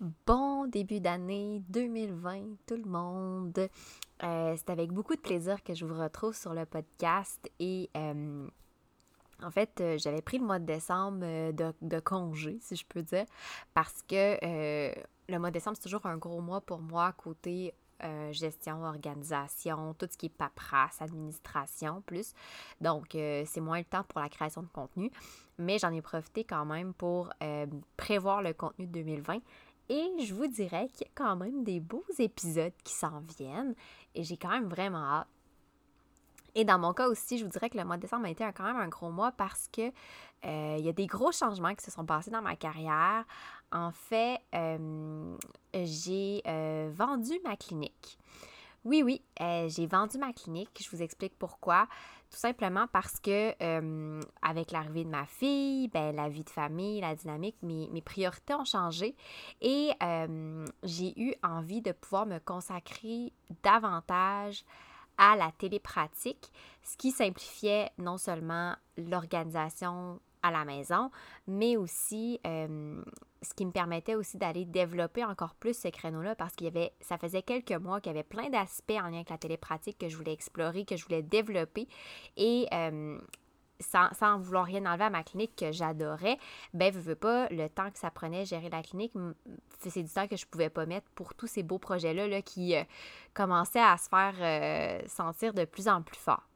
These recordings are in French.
Bon début d'année 2020, tout le monde. Euh, c'est avec beaucoup de plaisir que je vous retrouve sur le podcast et euh, en fait, euh, j'avais pris le mois de décembre de, de, congé, si je peux dire, parce que le mois de décembre, c'est toujours un gros mois pour moi côté gestion, organisation, tout ce qui est paperasse, administration plus. Donc, c'est moins le temps pour la création de contenu, mais j'en ai profité quand même pour prévoir le contenu de 2020 et je vous dirais qu'il y a quand même des beaux épisodes qui s'en viennent et j'ai quand même vraiment hâte. Et dans mon cas aussi, je vous dirais que le mois de décembre a été quand même un gros mois parce que euh, il y a des gros changements qui se sont passés dans ma carrière. En fait, euh, j'ai euh, vendu ma clinique. Oui, oui, j'ai vendu ma clinique. Je vous explique pourquoi. Tout simplement parce que euh, avec l'arrivée de ma fille, ben, la vie de famille, la dynamique, mes, priorités ont changé et euh, j'ai eu envie de pouvoir me consacrer davantage à la télépratique, ce qui simplifiait non seulement l'organisation à la maison, mais aussi euh, ce qui me permettait aussi d'aller développer encore plus ce créneau-là parce qu'il y avait, ça faisait quelques mois qu'il y avait plein d'aspects en lien avec la télépratique que je voulais explorer, que je voulais développer et euh, sans, vouloir rien enlever à ma clinique que j'adorais, ben, je veux pas, le temps que ça prenait gérer la clinique, c'est du temps que je pouvais pas mettre pour tous ces beaux projets-là là, qui euh, commençaient à se faire sentir de plus en plus fort.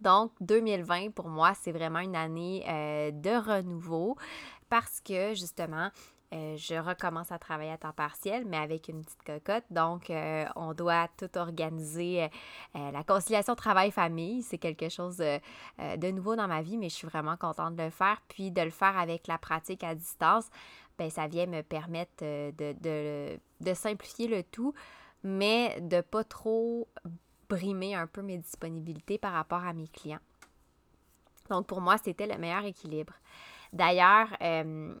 Donc, 2020, pour moi, c'est vraiment une année euh, de renouveau parce que, justement, euh, je recommence à travailler à temps partiel, mais avec une petite cocotte. Donc, euh, on doit tout organiser. la conciliation travail-famille, c'est quelque chose de nouveau dans ma vie, mais je suis vraiment contente de le faire. Puis, de le faire avec la pratique à distance, ben, ça vient me permettre de, de, de simplifier le tout, mais de pas trop brimer un peu mes disponibilités par rapport à mes clients. Donc pour moi, c'était le meilleur équilibre. D'ailleurs, euh,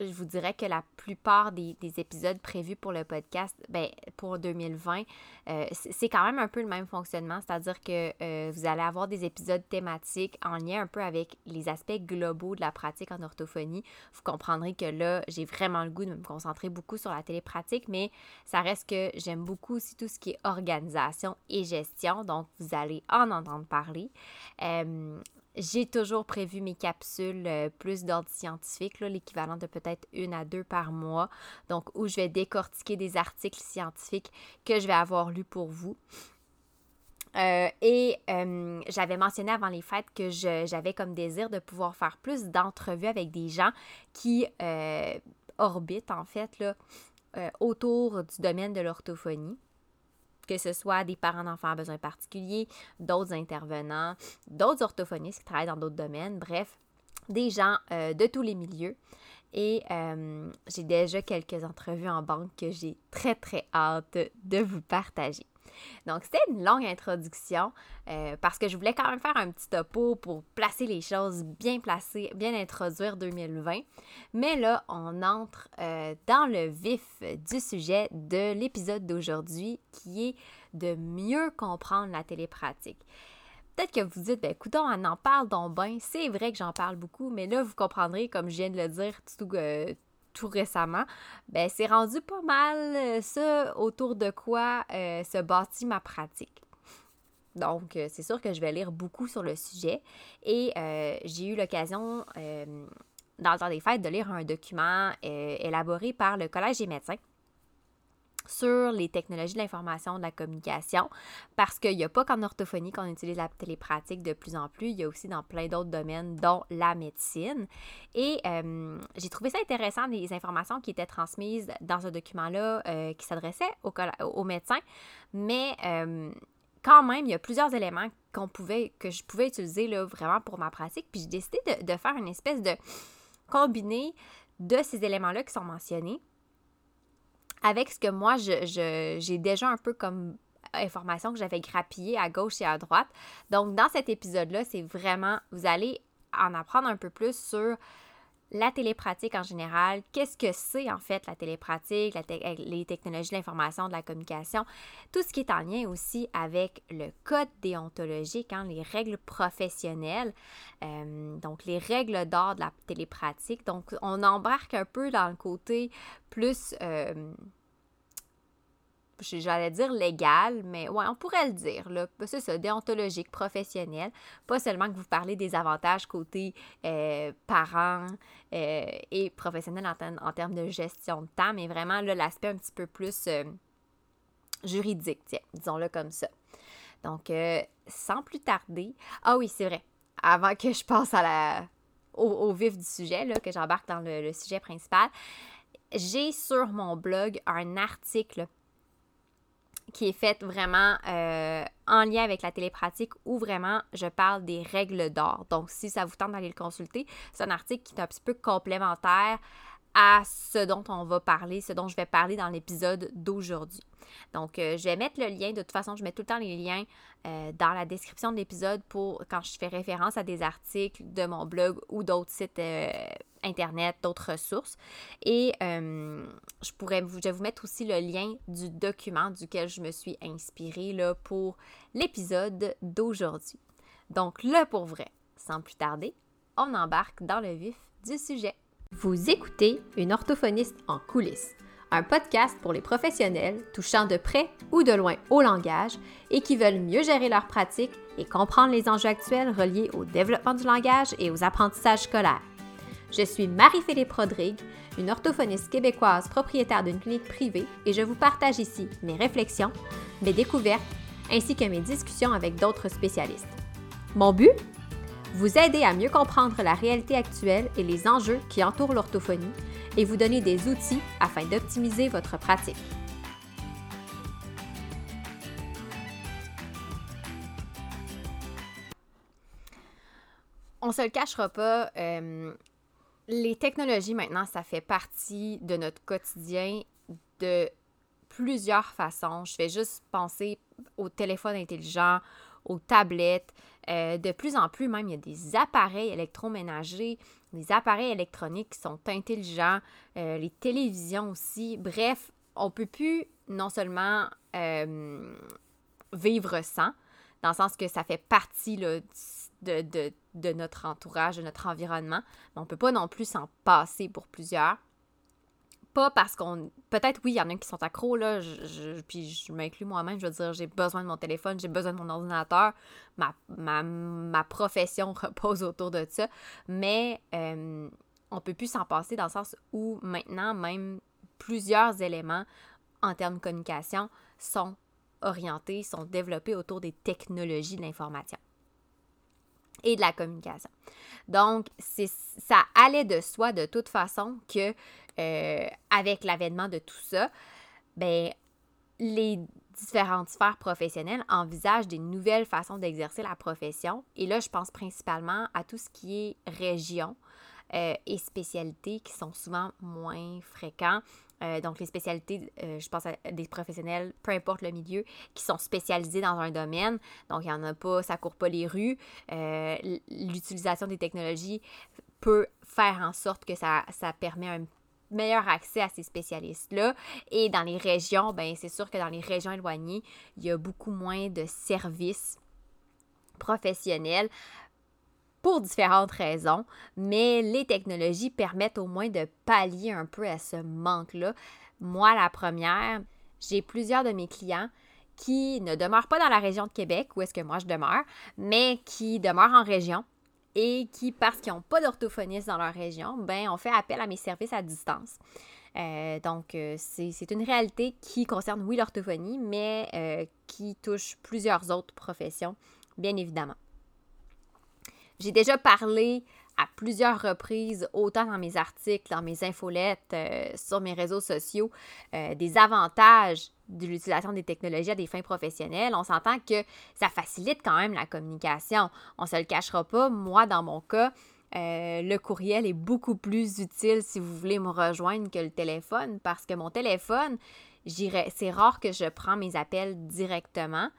je vous dirais que la plupart des, épisodes prévus pour le podcast, ben, pour 2020, euh, c'est quand même un peu le même fonctionnement, c'est-à-dire que euh, vous allez avoir des épisodes thématiques en lien un peu avec les aspects globaux de la pratique en orthophonie. Vous comprendrez que là, j'ai vraiment le goût de me concentrer beaucoup sur la télépratique, mais ça reste que j'aime beaucoup aussi tout ce qui est organisation et gestion, donc vous allez en entendre parler. Euh, j'ai toujours prévu mes capsules euh, plus d'ordre scientifique, l'équivalent de peut-être une à deux par mois, donc où je vais décortiquer des articles scientifiques que je vais avoir lus pour vous. Euh, et euh, j'avais mentionné avant les fêtes que j'avais comme désir de pouvoir faire plus d'entrevues avec des gens qui orbitent en fait là, autour du domaine de l'orthophonie que ce soit des parents d'enfants à besoins particuliers, d'autres intervenants, d'autres orthophonistes qui travaillent dans d'autres domaines, bref, des gens euh, de tous les milieux. Et euh, j'ai déjà quelques entrevues en banque que j'ai très très hâte de vous partager. Donc, c'était une longue introduction euh, parce que je voulais quand même faire un petit topo pour placer les choses, bien placer, bien introduire 2020. Mais là, on entre euh, dans le vif du sujet de l'épisode d'aujourd'hui qui est de mieux comprendre la télépratique. Peut-être que vous dites, ben écoute, on en parle donc bien. C'est vrai que j'en parle beaucoup, mais là, vous comprendrez, comme je viens de le dire tout, euh, tout récemment, ben c'est rendu pas mal euh, ça autour de quoi euh, se bâtit ma pratique. Donc, euh, c'est sûr que je vais lire beaucoup sur le sujet et j'ai eu l'occasion, dans le temps des fêtes, de lire un document élaboré par le Collège des médecins sur les technologies de l'information, de la communication, parce qu'il n'y a pas qu'en orthophonie qu'on utilise la télépratique de plus en plus, il y a aussi dans plein d'autres domaines, dont la médecine. Et euh, j'ai trouvé ça intéressant, les informations qui étaient transmises dans ce document-là euh, qui s'adressait aux, médecins, mais euh, quand même, il y a plusieurs éléments pouvait, que je pouvais utiliser là, vraiment pour ma pratique, puis j'ai décidé de, de faire une espèce de combiné de ces éléments-là qui sont mentionnés avec ce que moi, j'ai déjà un peu comme information que j'avais grappillée à gauche et à droite. Donc, dans cet épisode-là, c'est vraiment, vous allez en apprendre un peu plus sur la télépratique en général, qu'est-ce que c'est en fait la télépratique, les technologies de l'information, de la communication, tout ce qui est en lien aussi avec le code déontologique, hein, les règles professionnelles, euh, donc les règles d'or de la télépratique. Donc on embarque un peu dans le côté plus... Euh, j'allais dire légal, mais ouais, on pourrait le dire, là. C'est ça, déontologique, professionnel. Pas seulement que vous parlez des avantages côté euh, parents euh, et professionnel en, termes de gestion de temps, mais vraiment, l'aspect un petit peu plus euh, juridique, disons-le comme ça. Donc, sans plus tarder, ah oui, c'est vrai, avant que je passe à la, au, vif du sujet, là, que j'embarque dans le sujet principal, j'ai sur mon blog un article qui est faite vraiment euh, en lien avec la télépratique où vraiment je parle des règles d'or. Donc, si ça vous tente d'aller le consulter, c'est un article qui est un petit peu complémentaire à ce dont on va parler, ce dont je vais parler dans l'épisode d'aujourd'hui. Donc, euh, je vais mettre le lien. De toute façon, je mets tout le temps les liens euh, dans la description de l'épisode pour quand je fais référence à des articles de mon blog ou d'autres sites euh, internet, d'autres ressources. Et je pourrais vous, vais vous mettre aussi le lien du document duquel je me suis inspirée pour l'épisode d'aujourd'hui. Donc là, pour vrai, sans plus tarder, on embarque dans le vif du sujet. Vous écoutez une orthophoniste en coulisses, un podcast pour les professionnels touchant de près ou de loin au langage et qui veulent mieux gérer leur pratique et comprendre les enjeux actuels reliés au développement du langage et aux apprentissages scolaires. Je suis Marie-Philippe Rodrigue, une orthophoniste québécoise propriétaire d'une clinique privée et je vous partage ici mes réflexions, mes découvertes ainsi que mes discussions avec d'autres spécialistes. Mon but? Vous aider à mieux comprendre la réalité actuelle et les enjeux qui entourent l'orthophonie et vous donner des outils afin d'optimiser votre pratique. On se le cachera pas, euh, les technologies maintenant, ça fait partie de notre quotidien de plusieurs façons. Je vais juste penser au téléphone intelligent, aux tablettes. Euh, de plus en plus, même, il y a des appareils électroménagers, des appareils électroniques qui sont intelligents, euh, les télévisions aussi. Bref, on peut plus non seulement euh, vivre sans, dans le sens que ça fait partie de, de, notre entourage, de notre environnement, mais on peut pas non plus s'en passer pour plusieurs pas parce qu'on. Peut-être, oui, il y en a qui sont accros, là. Je, puis je m'inclus moi-même. Je veux dire, j'ai besoin de mon téléphone, j'ai besoin de mon ordinateur. Ma, ma, profession repose autour de ça. Mais euh, on peut plus s'en passer dans le sens où maintenant, même plusieurs éléments en termes de communication sont orientés, sont développés autour des technologies de l'information et de la communication. Donc, ça allait de soi de toute façon que euh, avec l'avènement de tout ça, ben, les différentes sphères professionnelles envisagent des nouvelles façons d'exercer la profession. Et là, je pense principalement à tout ce qui est région euh, et spécialités qui sont souvent moins fréquents. Euh, donc, les spécialités, je pense à des professionnels, peu importe le milieu, qui sont spécialisés dans un domaine. Donc, il n'y en a pas, ça court pas les rues. L'utilisation des technologies peut faire en sorte que ça, ça permet un meilleur accès à ces spécialistes-là. Et dans les régions, ben c'est sûr que dans les régions éloignées, il y a beaucoup moins de services professionnels pour différentes raisons, mais les technologies permettent au moins de pallier un peu à ce manque-là. Moi, la première, j'ai plusieurs de mes clients qui ne demeurent pas dans la région de Québec, où est-ce que moi je demeure, mais qui demeurent en région et qui, parce qu'ils n'ont pas d'orthophoniste dans leur région, ben, on fait appel à mes services à distance. Euh, donc, euh, c'est une réalité qui concerne, oui, l'orthophonie, mais euh, qui touche plusieurs autres professions, bien évidemment. J'ai déjà parlé à plusieurs reprises, autant dans mes articles, dans mes infolettes, sur mes réseaux sociaux, des avantages de l'utilisation des technologies à des fins professionnelles, on s'entend que ça facilite quand même la communication. On ne se le cachera pas. Moi, dans mon cas, euh, le courriel est beaucoup plus utile si vous voulez me rejoindre que le téléphone parce que mon téléphone, c'est rare que je prends mes appels directement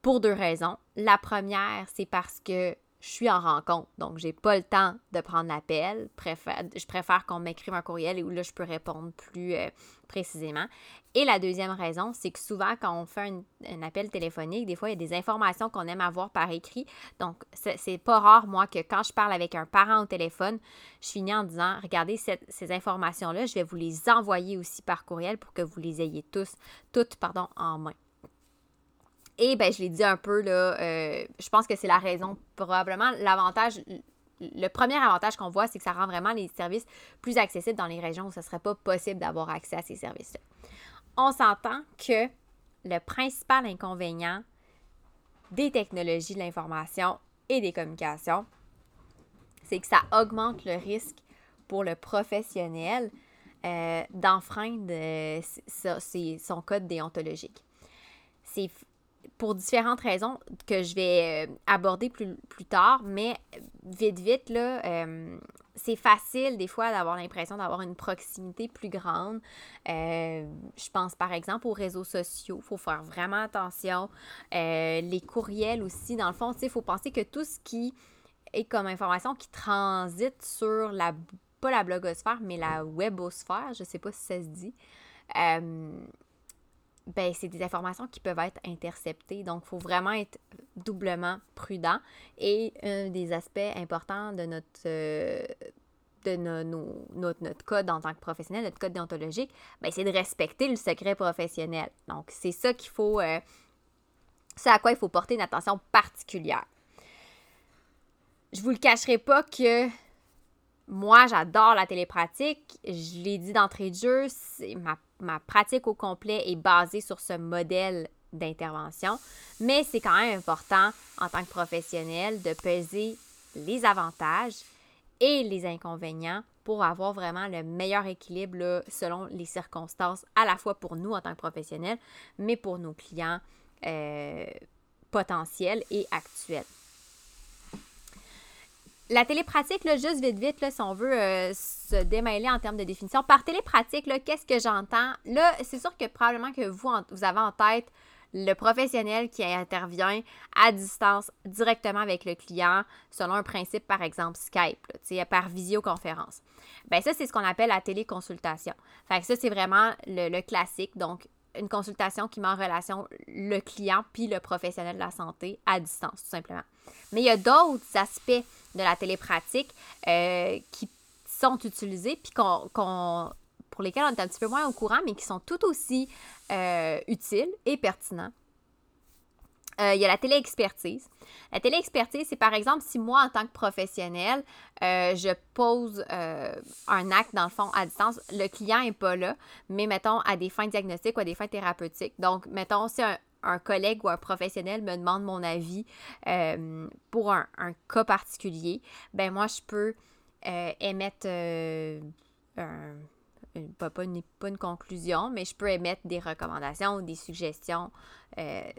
pour deux raisons. La première, c'est parce que je suis en rencontre. Donc, j'ai pas le temps de prendre l'appel. je préfère qu'on m'écrive un courriel et où là, je peux répondre plus euh, précisément. Et la deuxième raison, c'est que souvent, quand on fait un, appel téléphonique, des fois, il y a des informations qu'on aime avoir par écrit. Donc, c'est pas rare, moi, que quand je parle avec un parent au téléphone, je finis en disant Regardez, ces informations-là, je vais vous les envoyer aussi par courriel pour que vous les ayez tous, toutes, pardon, en main. Et ben, je l'ai dit un peu, là, euh, je pense que c'est la raison, probablement, l'avantage, le premier avantage qu'on voit, c'est que ça rend vraiment les services plus accessibles dans les régions où ce ne serait pas possible d'avoir accès à ces services-là. On s'entend que le principal inconvénient des technologies de l'information et des communications, c'est que ça augmente le risque pour le professionnel euh, d'enfreindre euh, son code déontologique. Pour différentes raisons que je vais euh, aborder plus, plus tard, mais vite, vite, là, euh, c'est facile des fois d'avoir l'impression d'avoir une proximité plus grande. Euh, je pense par exemple aux réseaux sociaux, il faut faire vraiment attention. les courriels aussi, dans le fond, il faut penser que tout ce qui est comme information qui transite sur la, pas la blogosphère, mais la webosphère, je ne sais pas si ça se dit ben, c'est des informations qui peuvent être interceptées. Donc, il faut vraiment être doublement prudent. Et un des aspects importants de notre, euh, de notre, notre, code en tant que professionnel, notre code déontologique, ben, c'est de respecter le secret professionnel. Donc, c'est ça qu'il faut, euh, c'est à quoi il faut porter une attention particulière. Je vous le cacherai pas que moi, j'adore la télépratique. Je l'ai dit d'entrée de jeu, ma, ma pratique au complet est basée sur ce modèle d'intervention. Mais c'est quand même important en tant que professionnel de peser les avantages et les inconvénients pour avoir vraiment le meilleur équilibre selon les circonstances, à la fois pour nous en tant que professionnels, mais pour nos clients euh, potentiels et actuels. La télépratique, là, juste vite, vite, là, si on veut euh, se démêler en termes de définition. Par télépratique, qu'est-ce que j'entends? Là, c'est sûr que probablement que vous, avez en tête le professionnel qui intervient à distance directement avec le client selon un principe, par exemple, Skype, par visioconférence. Bien, ça, c'est ce qu'on appelle la téléconsultation. Fait que ça, c'est vraiment le, le classique. Donc, une consultation qui met en relation le client puis le professionnel de la santé à distance, tout simplement. Mais il y a d'autres aspects de la télépratique euh, qui sont utilisés puis qu'on, pour lesquels on est un petit peu moins au courant, mais qui sont tout aussi euh, utiles et pertinents. Euh, il y a la téléexpertise. La téléexpertise, c'est par exemple si moi, en tant que professionnel, je pose un acte, dans le fond, à distance, le client n'est pas là, mais mettons à des fins diagnostiques ou à des fins thérapeutiques. Donc, mettons, si un, un collègue ou un professionnel me demande mon avis euh, pour un, cas particulier, ben moi, je peux euh, émettre euh, pas, pas, une, conclusion, mais je peux émettre des recommandations ou des suggestions.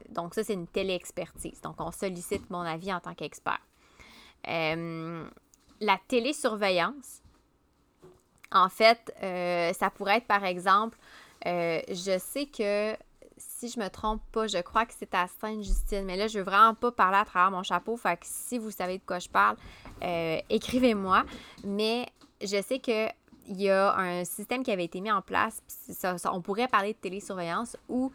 donc, ça, c'est une téléexpertise. Donc, on sollicite mon avis en tant qu'expert. la télésurveillance, en fait, ça pourrait être, par exemple, je sais que si je me trompe pas, je crois que c'est à Sainte-Justine. Mais là, je veux vraiment pas parler à travers mon chapeau. Fait que si vous savez de quoi je parle, euh, écrivez-moi. Mais je sais que il y a un système qui avait été mis en place. on pourrait parler de télésurveillance où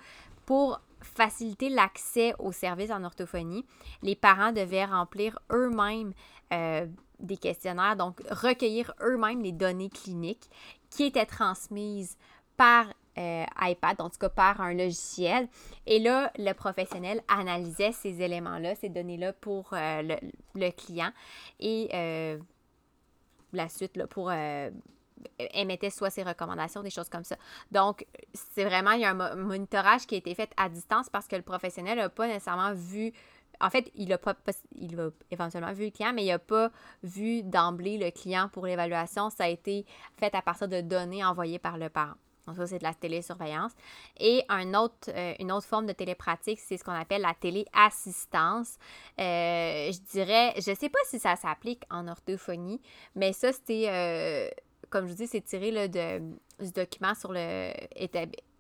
pour faciliter l'accès aux services en orthophonie, les parents devaient remplir eux-mêmes euh, des questionnaires, donc recueillir eux-mêmes les données cliniques qui étaient transmises par iPad, en tout cas par un logiciel. Et là, le professionnel analysait ces éléments-là, ces données-là pour euh, le, client et euh, la suite pour émettait soit ses recommandations, des choses comme ça. Donc, c'est vraiment, il y a un monitorage qui a été fait à distance parce que le professionnel n'a pas nécessairement vu en fait, il a pas, il a éventuellement vu le client, mais il n'a pas vu d'emblée le client pour l'évaluation. Ça a été fait à partir de données envoyées par le parent. Donc ça, c'est de la télésurveillance. Et un autre, euh, une autre forme de télépratique, c'est ce qu'on appelle la téléassistance. Euh, je dirais, je ne sais pas si ça s'applique en orthophonie, mais ça, c'était, euh, comme je vous dis, c'est tiré là, de, du document sur le,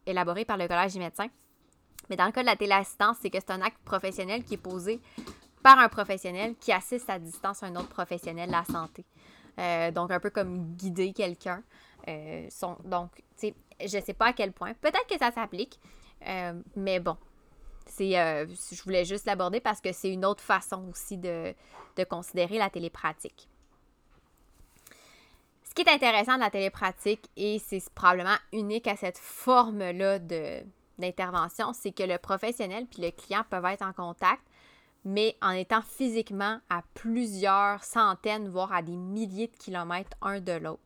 élaboré par le Collège des médecins. Mais dans le cas de la téléassistance, c'est que c'est un acte professionnel qui est posé par un professionnel qui assiste à distance un autre professionnel de la santé. Donc, un peu comme guider quelqu'un. Euh, donc, tu sais, je ne sais pas à quel point. Peut-être que ça s'applique, euh, mais bon, c'est, je voulais juste l'aborder parce que c'est une autre façon aussi de, de considérer la télépratique. Ce qui est intéressant de la télépratique, et c'est probablement unique à cette forme-là d'intervention, c'est que le professionnel puis le client peuvent être en contact mais en étant physiquement à plusieurs centaines, voire à des milliers de kilomètres un de l'autre.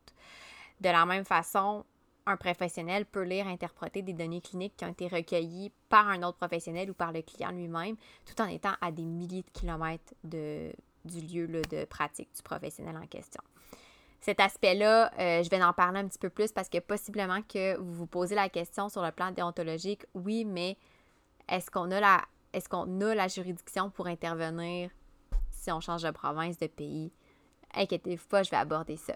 De la même façon, un professionnel peut lire, interpréter des données cliniques qui ont été recueillies par un autre professionnel ou par le client lui-même, tout en étant à des milliers de kilomètres du lieu de pratique du professionnel en question. Cet aspect-là, euh, je vais en parler un petit peu plus parce que possiblement que vous vous posez la question sur le plan déontologique, oui, mais est-ce qu'on a la est-ce qu'on a la juridiction pour intervenir si on change de province, de pays? Inquiétez-vous pas, je vais aborder ça.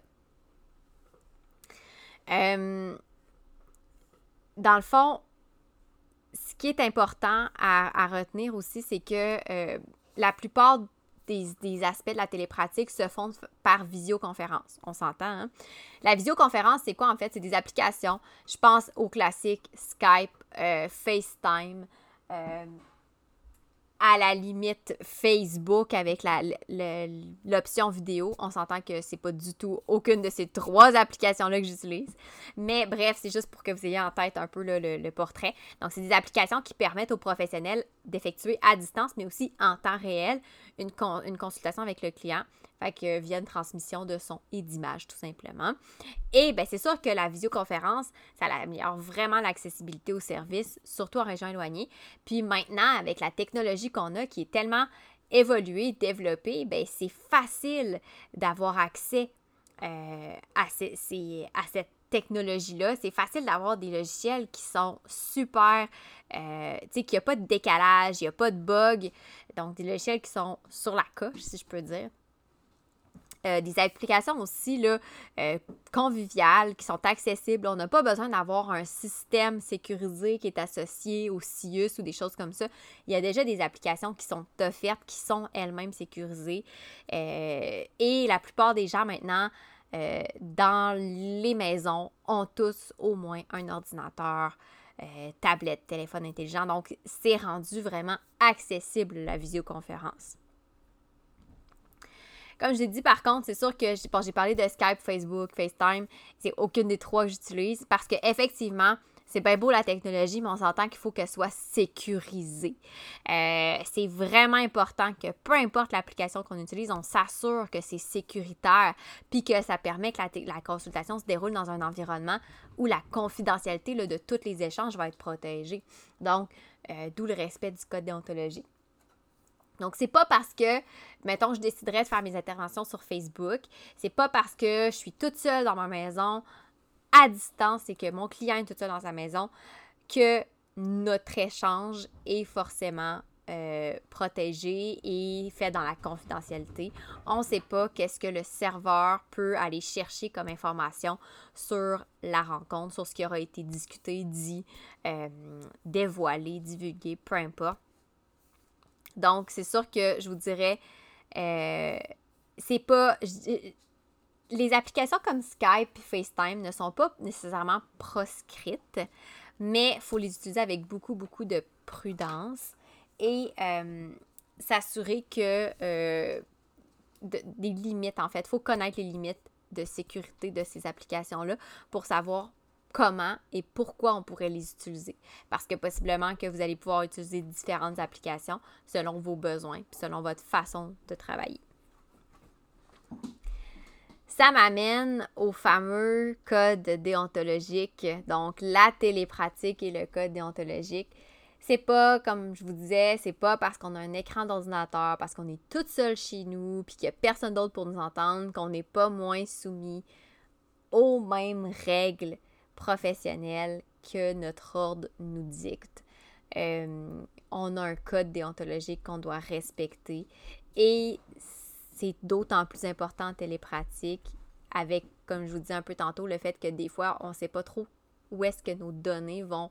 Euh, dans le fond, ce qui est important à, retenir aussi, c'est que euh, la plupart des, aspects de la télépratique se font par visioconférence. On s'entend, hein? La visioconférence, c'est quoi en fait? C'est des applications. Je pense au classique Skype, euh, FaceTime, à la limite Facebook avec l'option vidéo. On s'entend que c'est pas du tout aucune de ces trois applications-là que j'utilise. Mais bref, c'est juste pour que vous ayez en tête un peu le, portrait. Donc, c'est des applications qui permettent aux professionnels d'effectuer à distance, mais aussi en temps réel, une, une consultation avec le client fait que via une transmission de son et d'image, tout simplement. Et bien, c'est sûr que la visioconférence, ça améliore vraiment l'accessibilité au service, surtout en région éloignée. Puis maintenant, avec la technologie qu'on a qui est tellement évoluée, développée, ben c'est facile d'avoir accès euh, à, à cette technologie-là. C'est facile d'avoir des logiciels qui sont super, euh, tu sais, qu'il n'y a pas de décalage, il n'y a pas de bug. Donc, des logiciels qui sont sur la coche, si je peux dire. Euh, des applications aussi là, euh, conviviales qui sont accessibles. On n'a pas besoin d'avoir un système sécurisé qui est associé au CIUS ou des choses comme ça. Il y a déjà des applications qui sont offertes, qui sont elles-mêmes sécurisées. Euh, et la plupart des gens maintenant, dans les maisons, ont tous au moins un ordinateur. tablette, téléphone intelligent. Donc, c'est rendu vraiment accessible la visioconférence. Comme je l'ai dit, par contre, c'est sûr que j'ai parlé de Skype, Facebook, FaceTime. C'est aucune des trois que j'utilise parce que effectivement, c'est bien beau la technologie, mais on s'entend qu'il faut qu'elle soit sécurisée. Euh, c'est vraiment important que peu importe l'application qu'on utilise, on s'assure que c'est sécuritaire, puis que ça permet que la, consultation se déroule dans un environnement où la confidentialité de tous les échanges va être protégée. Donc, euh, d'où le respect du code déontologique. Donc, c'est pas parce que, mettons, je déciderais de faire mes interventions sur Facebook, c'est pas parce que je suis toute seule dans ma maison, à distance, et que mon client est tout seul dans sa maison, que notre échange est forcément euh, protégé et fait dans la confidentialité. On ne sait pas qu'est-ce que le serveur peut aller chercher comme information sur la rencontre, sur ce qui aura été discuté, dit, euh, dévoilé, divulgué, peu importe. Donc, c'est sûr que je vous dirais, euh, c'est pas. les applications comme Skype et FaceTime ne sont pas nécessairement proscrites, mais il faut les utiliser avec beaucoup, beaucoup de prudence et euh, s'assurer que. Euh, des limites, en fait. Il faut connaître les limites de sécurité de ces applications-là pour savoir comment et pourquoi on pourrait les utiliser. Parce que possiblement que vous allez pouvoir utiliser différentes applications selon vos besoins, selon votre façon de travailler. Ça m'amène au fameux code déontologique, donc la télépratique et le code déontologique. C'est pas, comme je vous disais, c'est pas parce qu'on a un écran d'ordinateur, parce qu'on est toute seule chez nous, puis qu'il n'y a personne d'autre pour nous entendre, qu'on n'est pas moins soumis aux mêmes règles professionnel que notre ordre nous dicte. Euh, on a un code déontologique qu'on doit respecter et c'est d'autant plus important en télépratique avec, comme je vous disais un peu tantôt, le fait que des fois, on ne sait pas trop où est-ce que nos données vont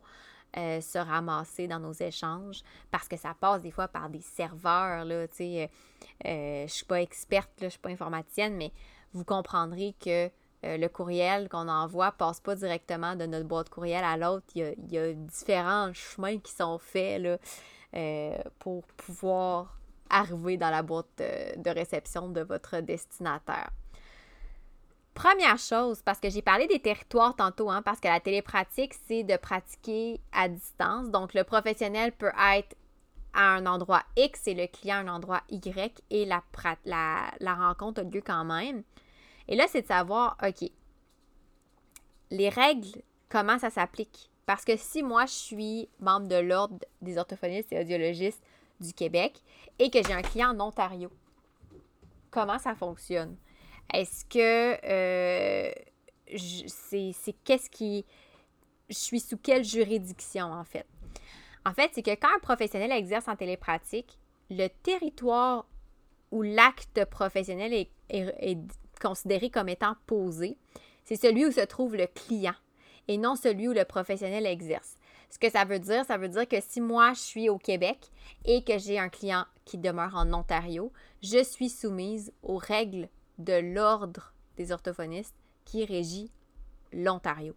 euh, se ramasser dans nos échanges parce que ça passe des fois par des serveurs. Euh, je suis pas experte, je suis pas informaticienne, mais vous comprendrez que le courriel qu'on envoie passe pas directement de notre boîte courriel à l'autre. Il, y, a, différents chemins qui sont faits là, pour pouvoir arriver dans la boîte de réception de votre destinataire. Première chose, parce que j'ai parlé des territoires tantôt, hein, parce que la télépratique, c'est de pratiquer à distance. Donc, le professionnel peut être à un endroit X et le client à un endroit Y et la, la, la rencontre a lieu quand même. Et là, c'est de savoir, OK, les règles, comment ça s'applique? Parce que si moi, je suis membre de l'Ordre des orthophonistes et audiologistes du Québec et que j'ai un client en Ontario, comment ça fonctionne? Est-ce que euh, c'est qu'est-ce qui. Je suis sous quelle juridiction, en fait? En fait, c'est que quand un professionnel exerce en télépratique, le territoire où l'acte professionnel est, est, considéré comme étant posé, c'est celui où se trouve le client et non celui où le professionnel exerce. Ce que ça veut dire, ça veut dire que si moi je suis au Québec et que j'ai un client qui demeure en Ontario, je suis soumise aux règles de l'Ordre des orthophonistes qui régit l'Ontario.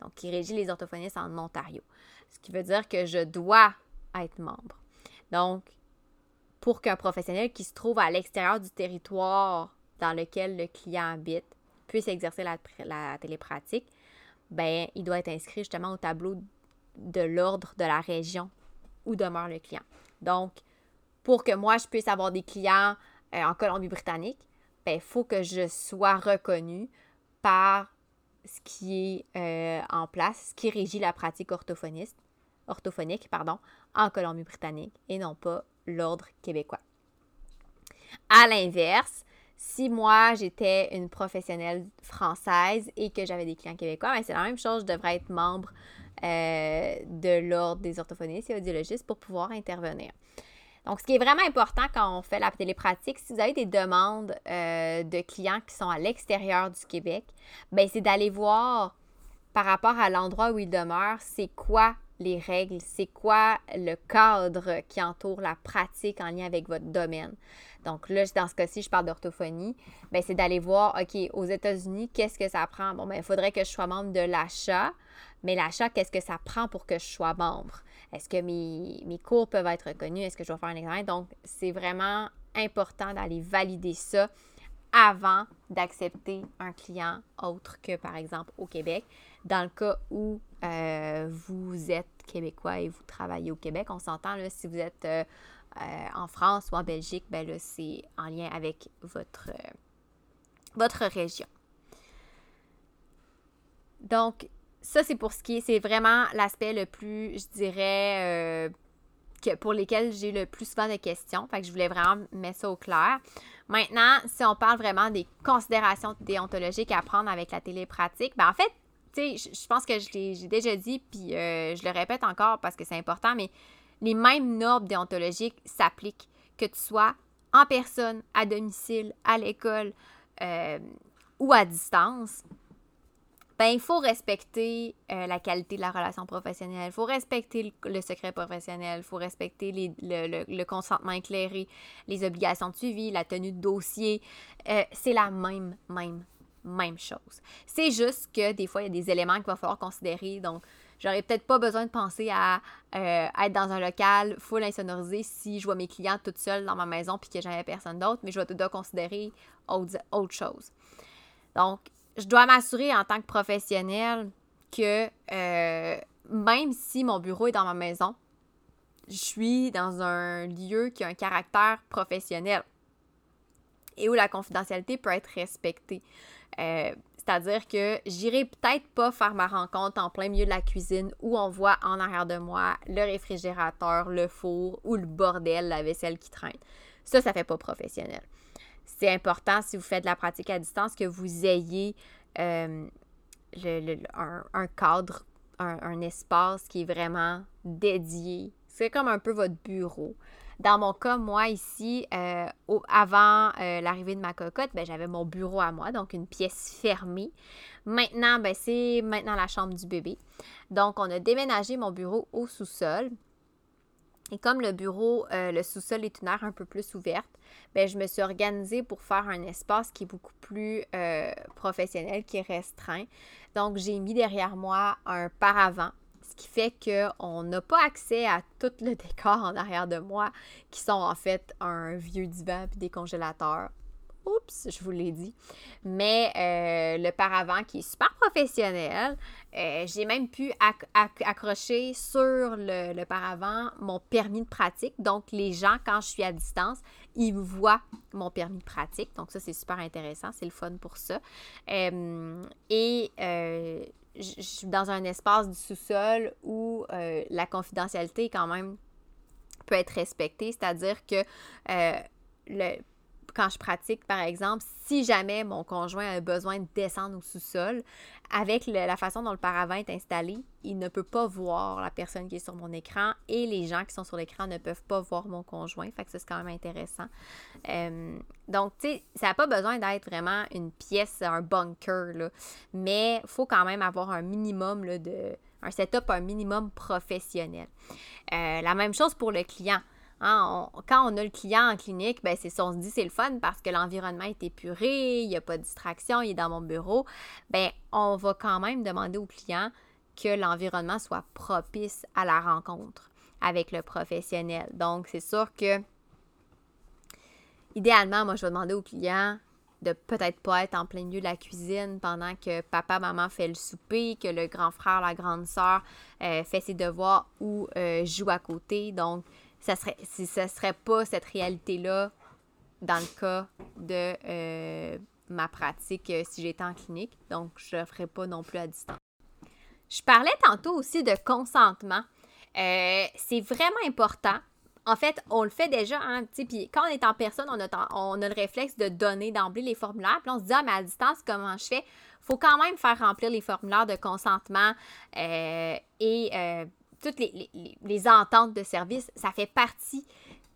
Donc, qui régit les orthophonistes en Ontario. Ce qui veut dire que je dois être membre. Donc, pour qu'un professionnel qui se trouve à l'extérieur du territoire dans lequel le client habite puisse exercer la, télépratique, ben, il doit être inscrit justement au tableau de l'ordre de la région où demeure le client. Donc, pour que moi, je puisse avoir des clients euh, en Colombie-Britannique, il ben, faut que je sois reconnue par ce qui est euh, en place, ce qui régit la pratique orthophoniste, orthophonique pardon, en Colombie-Britannique et non pas l'ordre québécois. À l'inverse, si moi j'étais une professionnelle française et que j'avais des clients québécois, ben, c'est la même chose, je devrais être membre euh, de l'ordre des orthophonistes et audiologistes pour pouvoir intervenir. Donc, ce qui est vraiment important quand on fait la télépratique, si vous avez des demandes euh, de clients qui sont à l'extérieur du Québec, ben c'est d'aller voir par rapport à l'endroit où ils demeurent, c'est quoi les règles, c'est quoi le cadre qui entoure la pratique en lien avec votre domaine? Donc là, dans ce cas-ci, je parle d'orthophonie. Ben, c'est d'aller voir, OK, aux États-Unis, qu'est-ce que ça prend? Bon, ben, il faudrait que je sois membre de l'achat, mais l'achat, qu'est-ce que ça prend pour que je sois membre? Est-ce que mes, mes cours peuvent être reconnus? Est-ce que je vais faire un examen? Donc, c'est vraiment important d'aller valider ça avant d'accepter un client autre que, par exemple, au Québec. Dans le cas où euh, vous êtes québécois et vous travaillez au Québec, on s'entend, si vous êtes euh, euh, en France ou en Belgique, ben là, c'est en lien avec votre, votre région. Donc, ça, c'est pour ce qui est, c'est vraiment l'aspect le plus, je dirais, que pour lesquels j'ai le plus souvent de questions. Fait que je voulais vraiment mettre ça au clair. Maintenant, si on parle vraiment des considérations déontologiques à prendre avec la télépratique, ben en fait, tu sais, je pense que je l'ai déjà dit, puis euh, je le répète encore parce que c'est important, mais les mêmes normes déontologiques s'appliquent que tu sois en personne, à domicile, à l'école euh, ou à distance ben, il faut respecter euh, la qualité de la relation professionnelle, il faut respecter le, secret professionnel, il faut respecter le, consentement éclairé, les obligations de suivi, la tenue de dossier. C'est la même, même, même chose. C'est juste que des fois, il y a des éléments qu'il va falloir considérer. Donc, j'aurais peut-être pas besoin de penser à euh, être dans un local full insonorisé si je vois mes clients toutes seules dans ma maison puis que j'avais personne d'autre, mais je vais considérer autre, autre chose. Donc, je dois m'assurer en tant que professionnel que euh, même si mon bureau est dans ma maison, je suis dans un lieu qui a un caractère professionnel et où la confidentialité peut être respectée. Euh, c'est-à-dire que j'irai peut-être pas faire ma rencontre en plein milieu de la cuisine où on voit en arrière de moi le réfrigérateur, le four ou le bordel, la vaisselle qui traîne. Ça, ça fait pas professionnel c'est important si vous faites de la pratique à distance que vous ayez euh, un, cadre, un, espace qui est vraiment dédié. C'est comme un peu votre bureau Dans mon cas, moi, ici, euh, avant euh, l'arrivée de ma cocotte, ben, j'avais mon bureau à moi, donc une pièce fermée. Maintenant, ben, c'est maintenant la chambre du bébé. Donc, on a déménagé mon bureau au sous-sol. Et comme le bureau, euh, le sous-sol est une aire un peu plus ouverte, ben, je me suis organisée pour faire un espace qui est beaucoup plus professionnel, qui est restreint. Donc, j'ai mis derrière moi un paravent ce qui fait qu'on n'a pas accès à tout le décor en arrière de moi, qui sont en fait un vieux divan et des congélateurs. Oups, je vous l'ai dit. Mais euh, le paravent qui est super professionnel, euh, j'ai même pu accrocher sur le, le, paravent mon permis de pratique. Donc, les gens, quand je suis à distance, ils voient mon permis de pratique. Donc, ça, c'est super intéressant. C'est le fun pour ça. Euh, et je suis dans un espace du sous-sol où euh, la confidentialité quand même peut être respectée, c'est-à-dire que euh, le, quand je pratique, par exemple, si jamais mon conjoint a besoin de descendre au sous-sol, avec la façon dont le paravent est installé, il ne peut pas voir la personne qui est sur mon écran et les gens qui sont sur l'écran ne peuvent pas voir mon conjoint. Fait que c'est quand même intéressant. Euh, donc, tu sais, ça n'a pas besoin d'être vraiment une pièce, un bunker, là, mais il faut quand même avoir un minimum de un setup un minimum professionnel. Euh, la même chose pour le client. Hein, quand on a le client en clinique, ben c'est ça, on se dit c'est le fun parce que l'environnement est épuré, il n'y a pas de distraction, il est dans mon bureau. Ben, on va quand même demander au client que l'environnement soit propice à la rencontre avec le professionnel. Donc, c'est sûr que idéalement, moi, je vais demander au client de peut-être pas être en plein milieu de la cuisine pendant que papa, maman fait le souper, que le grand frère, la grande sœur euh, fait ses devoirs ou euh, joue à côté. Donc, ça serait, si serait pas cette réalité-là dans le cas de euh, ma pratique euh, si j'étais en clinique. Donc, je ne ferais pas non plus à distance. Je parlais tantôt aussi de consentement. Euh, c'est vraiment important. En fait, on le fait déjà, hein, puis quand on est en personne, on a, on a le réflexe de donner d'emblée les formulaires, puis on se dit, ah, mais à distance, comment je fais? faut quand même faire remplir les formulaires de consentement et toutes les, ententes de service, ça fait partie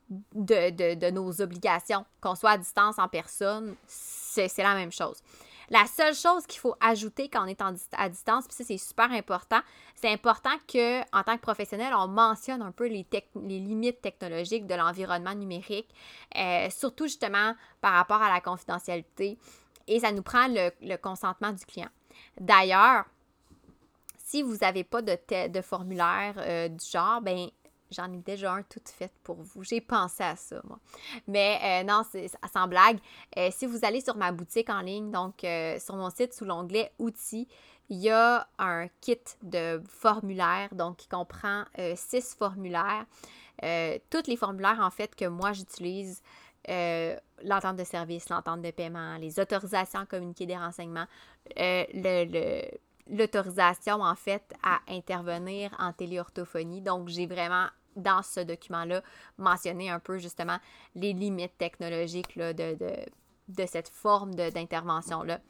de, nos obligations. Qu'on soit à distance, en personne, c'est la même chose. La seule chose qu'il faut ajouter quand on est à distance, puis ça c'est super important, c'est important que en tant que professionnel, on mentionne un peu les, limites technologiques de l'environnement numérique, euh, surtout justement par rapport à la confidentialité, et ça nous prend le consentement du client. D'ailleurs, si vous n'avez pas de, de formulaire euh, du genre, ben j'en ai déjà un tout fait pour vous. J'ai pensé à ça, moi. Mais euh, non, sans blague. Euh, si vous allez sur ma boutique en ligne, donc sur mon site sous l'onglet outils, il y a un kit de formulaires, donc qui comprend six formulaires. tous les formulaires, en fait, que moi j'utilise. l'entente de service, l'entente de paiement, les autorisations à communiquer des renseignements, le, l'autorisation, en fait, à intervenir en téléorthophonie. Donc, j'ai vraiment, dans ce document-là, mentionné un peu, justement, les limites technologiques de, de, cette forme d'intervention-là.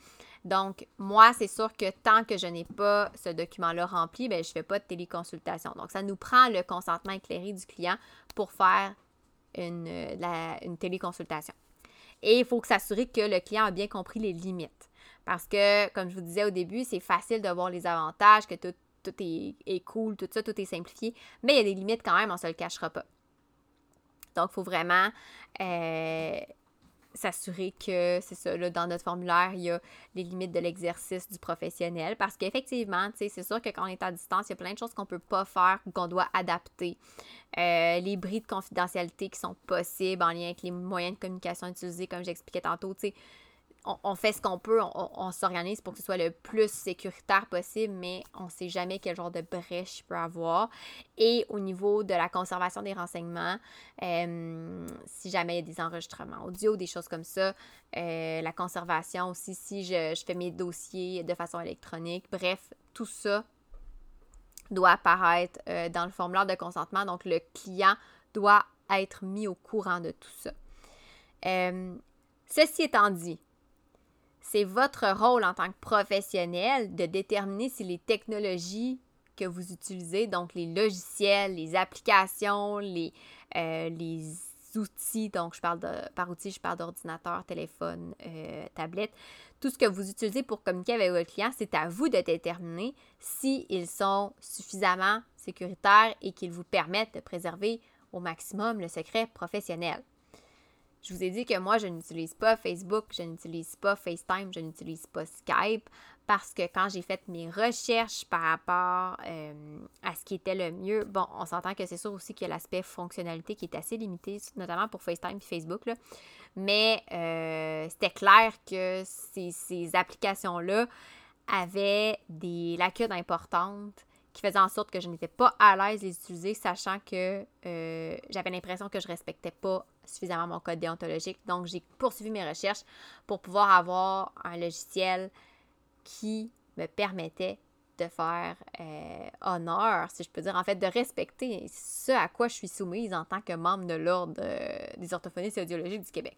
Donc, moi, c'est sûr que tant que je n'ai pas ce document-là rempli, ben, je ne fais pas de téléconsultation. Donc, ça nous prend le consentement éclairé du client pour faire une, une téléconsultation. Et il faut s'assurer que le client a bien compris les limites. Parce que, comme je vous disais au début, c'est facile de voir les avantages, que tout, est, cool, tout ça, tout est simplifié. Mais il y a des limites quand même, on ne se le cachera pas. Donc, il faut vraiment euh, s'assurer que, c'est ça, là, dans notre formulaire, il y a les limites de l'exercice du professionnel. Parce qu'effectivement, c'est sûr que quand on est à distance, il y a plein de choses qu'on ne peut pas faire ou qu'on doit adapter. Euh, les bris de confidentialité qui sont possibles en lien avec les moyens de communication utilisés, comme j'expliquais tantôt, tu sais on, fait ce qu'on peut, on, s'organise pour que ce soit le plus sécuritaire possible, mais on ne sait jamais quel genre de brèche il peut avoir. Et au niveau de la conservation des renseignements, euh, si jamais il y a des enregistrements audio, des choses comme ça, euh, la conservation aussi, si je, fais mes dossiers de façon électronique, bref, tout ça doit apparaître euh, dans le formulaire de consentement. Donc, le client doit être mis au courant de tout ça. ceci étant dit, c'est votre rôle en tant que professionnel de déterminer si les technologies que vous utilisez, donc les logiciels, les applications, les, euh, outils. Donc, je parle de, par outils, je parle d'ordinateur, téléphone, euh, tablette. Tout ce que vous utilisez pour communiquer avec votre client, c'est à vous de déterminer s'ils sont suffisamment sécuritaires et qu'ils vous permettent de préserver au maximum le secret professionnel. Je vous ai dit que moi, je n'utilise pas Facebook, je n'utilise pas FaceTime, je n'utilise pas Skype parce que quand j'ai fait mes recherches par rapport euh, à ce qui était le mieux, bon, on s'entend que c'est sûr aussi qu'il y a l'aspect fonctionnalité qui est assez limité, notamment pour FaceTime et Facebook, là. mais euh, c'était clair que ces, applications-là avaient des lacunes importantes qui faisait en sorte que je n'étais pas à l'aise les utiliser, sachant que euh, j'avais l'impression que je respectais pas suffisamment mon code déontologique. Donc, j'ai poursuivi mes recherches pour pouvoir avoir un logiciel qui me permettait de faire euh, honneur, si je peux dire, en fait, de respecter ce à quoi je suis soumise en tant que membre de l'Ordre euh, des orthophonistes et audiologiques du Québec.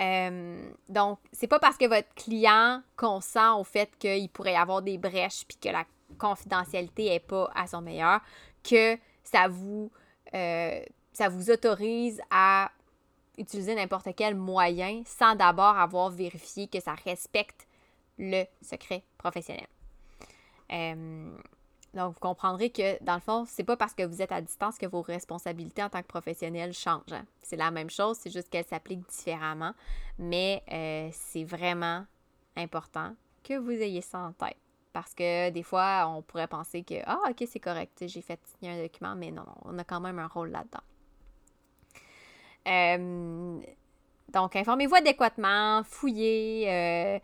Euh, donc, c'est pas parce que votre client consent au fait qu'il pourrait y avoir des brèches puis que la confidentialité n'est pas à son meilleur que ça vous, ça vous autorise à utiliser n'importe quel moyen sans d'abord avoir vérifié que ça respecte le secret professionnel. Euh, donc, vous comprendrez que, dans le fond, c'est pas parce que vous êtes à distance que vos responsabilités en tant que professionnel changent. Hein. C'est la même chose, c'est juste qu'elles s'appliquent différemment. Mais euh, c'est vraiment important que vous ayez ça en tête. Parce que des fois, on pourrait penser que, ah, ok, c'est correct, j'ai fait signer un document, mais non, on a quand même un rôle là-dedans. Euh, donc, informez-vous adéquatement, fouillez. Euh,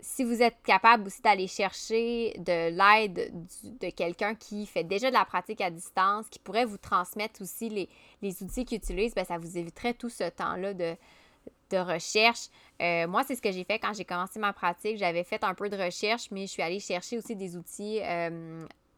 si vous êtes capable aussi d'aller chercher de l'aide de quelqu'un qui fait déjà de la pratique à distance, qui pourrait vous transmettre aussi les, outils qu'il utilise, bien, ça vous éviterait tout ce temps-là de, recherche. Euh, moi, c'est ce que j'ai fait quand j'ai commencé ma pratique. J'avais fait un peu de recherche, mais je suis allée chercher aussi des outils.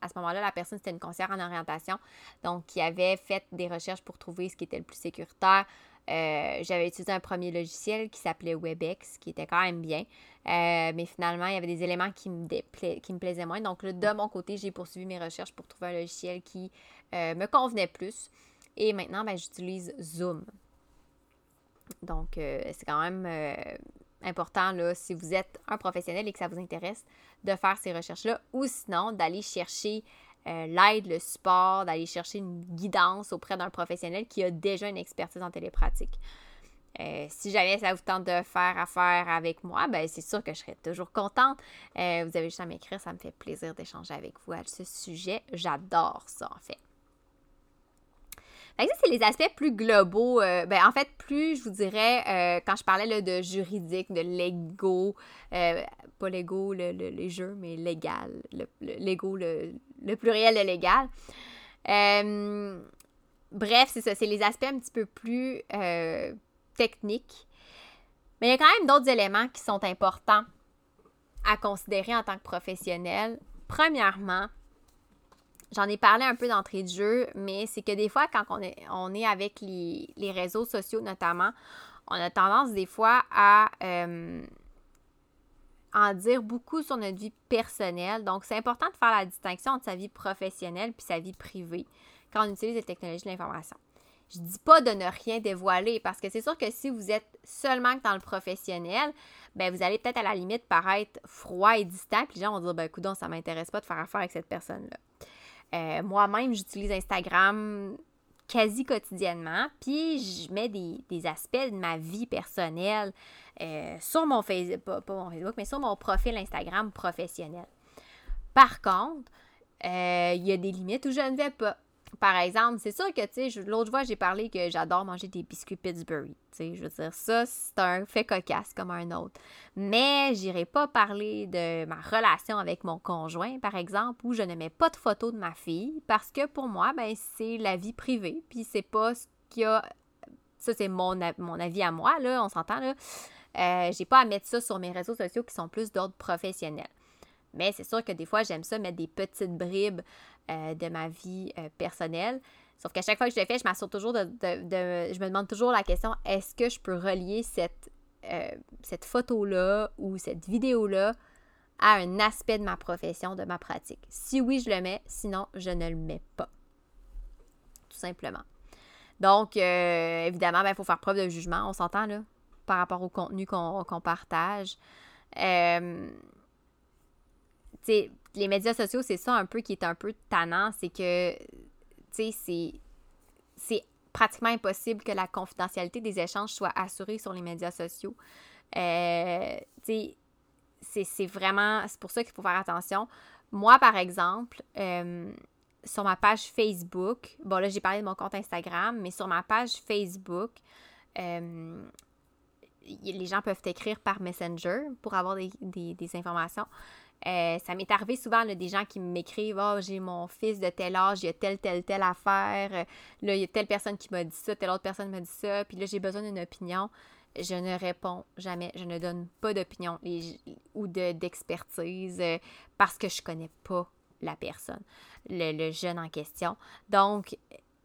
À ce moment-là, la personne, c'était une conseillère en orientation, donc qui avait fait des recherches pour trouver ce qui était le plus sécuritaire. Euh, j'avais utilisé un premier logiciel qui s'appelait WebEx, qui était quand même bien. Euh, mais finalement, il y avait des éléments qui me, plaisaient moins. Donc là, de mon côté, j'ai poursuivi mes recherches pour trouver un logiciel qui euh, me convenait plus. Et maintenant, ben, j'utilise Zoom. Donc, c'est quand même important, là, si vous êtes un professionnel et que ça vous intéresse, de faire ces recherches-là. Ou sinon, d'aller chercher euh, l'aide, le support, d'aller chercher une guidance auprès d'un professionnel qui a déjà une expertise en télépratique. Euh, si jamais ça vous tente de faire affaire avec moi, ben c'est sûr que je serais toujours contente. Euh, vous avez juste à m'écrire, ça me fait plaisir d'échanger avec vous à ce sujet. J'adore ça en fait. Ça, c'est les aspects plus globaux. ben, en fait, plus, je vous dirais, quand je parlais là, de juridique, de légaux, pas légaux, les jeux, mais légal. Le, le, le, pluriel de légal. Euh, bref, c'est ça, c'est les aspects un petit peu plus euh, techniques. Mais il y a quand même d'autres éléments qui sont importants à considérer en tant que professionnel. Premièrement, j'en ai parlé un peu d'entrée de jeu, mais c'est que des fois, quand on est, on est avec les, réseaux sociaux notamment, on a tendance des fois à euh, en dire beaucoup sur notre vie personnelle. Donc, c'est important de faire la distinction entre sa vie professionnelle puis sa vie privée quand on utilise les technologies de l'information. Je dis pas de ne rien dévoiler parce que c'est sûr que si vous êtes seulement dans le professionnel, ben vous allez peut-être à la limite paraître froid et distant, puis les gens vont dire ben coudon, ça m'intéresse pas de faire affaire avec cette personne-là. Euh, moi-même, j'utilise Instagram quasi quotidiennement, puis je mets des, aspects de ma vie personnelle euh, sur mon Facebook, pas, mon Facebook, mais sur mon profil Instagram professionnel. Par contre, euh, il y a des limites où je ne vais pas. Par exemple, c'est sûr que, tu sais, l'autre fois, j'ai parlé que j'adore manger des biscuits Pittsburgh. Tu sais, je veux dire, ça, c'est un fait cocasse comme un autre. Mais j'irai pas parler de ma relation avec mon conjoint, par exemple, où je ne mets pas de photos de ma fille parce que pour moi, ben, c'est la vie privée. Puis c'est pas ce qu'il y a. Ça, c'est mon, avis à moi, là, on s'entend, là. Euh, j'ai pas à mettre ça sur mes réseaux sociaux qui sont plus d'ordre professionnel. Mais c'est sûr que des fois, j'aime ça mettre des petites bribes euh, de ma vie euh, personnelle. Sauf qu'à chaque fois que je le fais, je m'assure toujours de, Je me demande toujours la question est-ce que je peux relier cette, euh, cette photo-là ou cette vidéo-là à un aspect de ma profession, de ma pratique? Si oui, je le mets, sinon, je ne le mets pas. Tout simplement. Donc, évidemment, il ben, faut faire preuve de jugement, on s'entend là, par rapport au contenu qu'on partage. Euh, les médias sociaux, c'est ça un peu qui est un peu tannant, c'est que, tu sais, c'est pratiquement impossible que la confidentialité des échanges soit assurée sur les médias sociaux. Euh, tu sais, c'est vraiment, c'est pour ça qu'il faut faire attention. Moi, par exemple, euh, sur ma page Facebook, bon là, j'ai parlé de mon compte Instagram, mais sur ma page Facebook, euh, les gens peuvent écrire par Messenger pour avoir des, des informations. Euh, ça m'est arrivé souvent des gens qui m'écrivent Oh, j'ai mon fils de tel âge, il y a telle, telle, telle affaire. Euh, là, il y a telle personne qui m'a dit ça, telle autre personne m'a dit ça. Puis là, j'ai besoin d'une opinion. Je ne réponds jamais. Je ne donne pas d'opinion ou d'expertise euh, parce que je connais pas la personne, le, jeune en question. Donc,